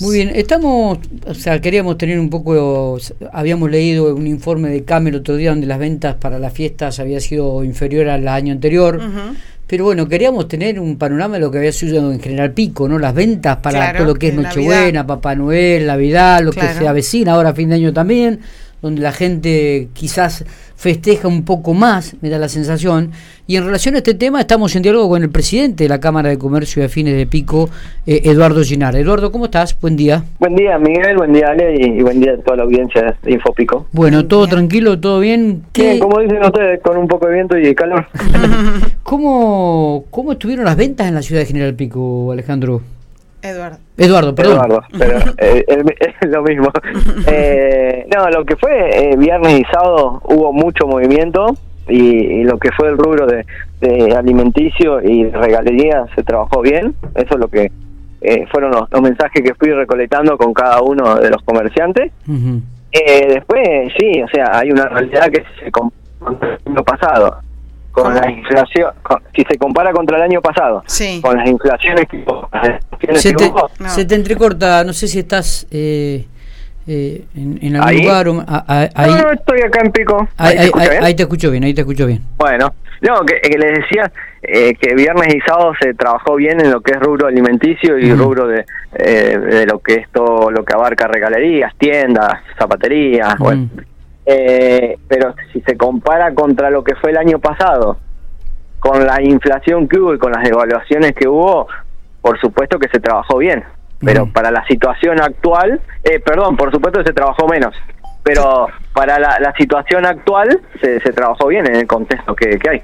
Muy bien, estamos, o sea, queríamos tener un poco, habíamos leído un informe de CAM el otro día donde las ventas para las fiestas había sido inferior al año anterior. Pero bueno, queríamos tener un panorama de lo que había sucedido en General Pico, ¿no? Las ventas para todo lo que es Nochebuena, Papá Noel, Navidad, lo que se avecina ahora fin de año también donde la gente quizás festeja un poco más, me da la sensación. Y en relación a este tema estamos en diálogo con el presidente de la Cámara de Comercio y Afines de Pico, eh, Eduardo Ginar. Eduardo, ¿cómo estás? Buen día. Buen día, Miguel, buen día, Ale, y, buen día a toda la audiencia de Infopico. Bueno, todo tranquilo, todo bien. Bien, como dicen ustedes, con un poco de viento y de calor. ¿Cómo, ¿Cómo estuvieron las ventas en la ciudad de General Pico, Alejandro? Eduardo. Eduardo, perdón. Eduardo, pero eh, es lo mismo. Eh, no, lo que fue eh, viernes y sábado hubo mucho movimiento y, lo que fue el rubro de, alimenticio y regalería se trabajó bien. Eso es lo que fueron los, mensajes que fui recolectando con cada uno de los comerciantes. después, sí, o sea, hay una realidad que se con lo pasado con si se compara contra el año pasado, con las inflaciones que, se, te, se te entrecorta, no sé si estás eh, eh, en, algún lugar. O, ahí, no, estoy acá en Pico. Ahí, te escucho bien, ahí te escucho bien. Bueno, no, que, les decía eh, que viernes y sábado se trabajó bien en lo que es rubro alimenticio y rubro de, de lo que es todo lo que abarca regalerías, tiendas, zapaterías, bueno. Eh, pero si se compara contra lo que fue el año pasado, con la inflación que hubo y con las devaluaciones que hubo, por supuesto que se trabajó bien. Pero para la situación actual, eh, perdón, por supuesto que se trabajó menos. Pero para la, situación actual se, se, trabajó bien en el contexto que, hay.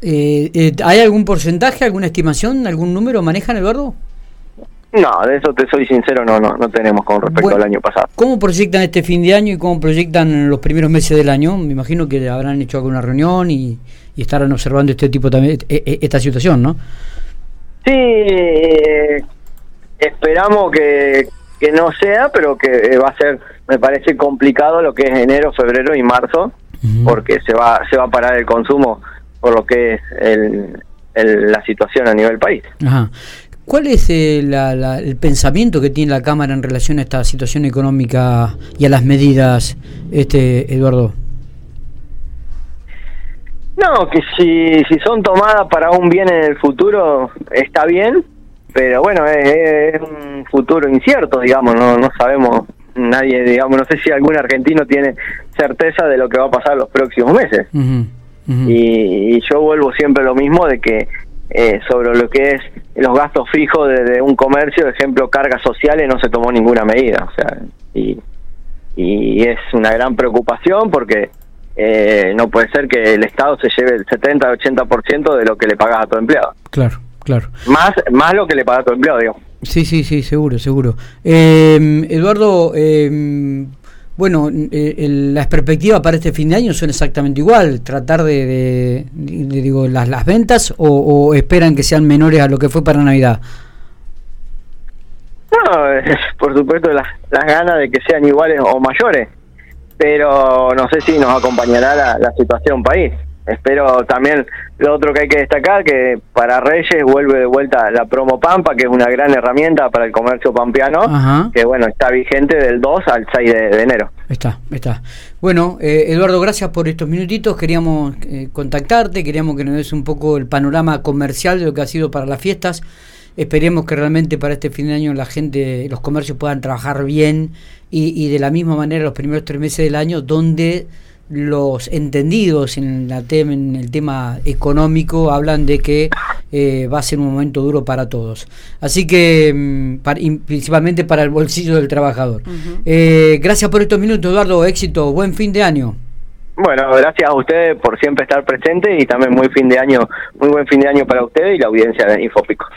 Eh, eh, ¿Hay algún porcentaje, alguna estimación, algún número manejan, Eduardo? No, de eso te soy sincero, no, no, no tenemos con respecto al año pasado. ¿Cómo proyectan este fin de año y cómo proyectan los primeros meses del año? Me imagino que habrán hecho alguna reunión y, estarán observando este tipo también, e, e, esta situación, ¿no? Sí, eh, esperamos que, que no sea, pero que va a ser, me parece complicado lo que es enero, febrero y marzo, porque se va, se va a parar el consumo por lo que es el, la situación a nivel país. Ajá. ¿Cuál es eh, el pensamiento que tiene la Cámara en relación a esta situación económica y a las medidas, este Eduardo? No, que si, si son tomadas para un bien en el futuro está bien, pero bueno, es, un futuro incierto, digamos, no, no sabemos, nadie, digamos, no sé si algún argentino tiene certeza de lo que va a pasar los próximos meses. y, yo vuelvo siempre a lo mismo de que eh, sobre lo que es los gastos fijos de, un comercio, ejemplo, cargas sociales, no se tomó ninguna medida. O sea, y, y es una gran preocupación porque eh, no puede ser que el Estado se lleve el 70-80% de lo que le pagas a tu empleado. Claro, claro. Más, más lo que le paga a tu empleado, digo. Sí, sí, sí, seguro, seguro. Eh, Eduardo, eh, bueno, eh, las perspectivas para este fin de año son exactamente igual, tratar de, digo, las, las ventas o, esperan que sean menores a lo que fue para Navidad. No, por supuesto las, las ganas de que sean iguales o mayores, pero no sé si nos acompañará la situación país. Espero también lo otro que hay que destacar, que para Reyes vuelve de vuelta la promo Pampa, que es una gran herramienta para el comercio pampeano, que bueno, está vigente del 2 al 6 de, enero. Está, está. Bueno, eh, Eduardo, gracias por estos minutitos. Queríamos eh, contactarte, queríamos que nos des un poco el panorama comercial de lo que ha sido para las fiestas. Esperemos que realmente para este fin de año la gente, los comercios puedan trabajar bien y, y de la misma manera los primeros tres meses del año, donde los entendidos en, la en el tema económico hablan de que eh, va a ser un momento duro para todos. Así que, mm, principalmente para el bolsillo del trabajador. Eh, gracias por estos minutos, Eduardo. Éxito. Buen fin de año. Bueno, gracias a ustedes por siempre estar presentes y también muy fin de año, muy buen fin de año para ustedes y la audiencia de Infopico.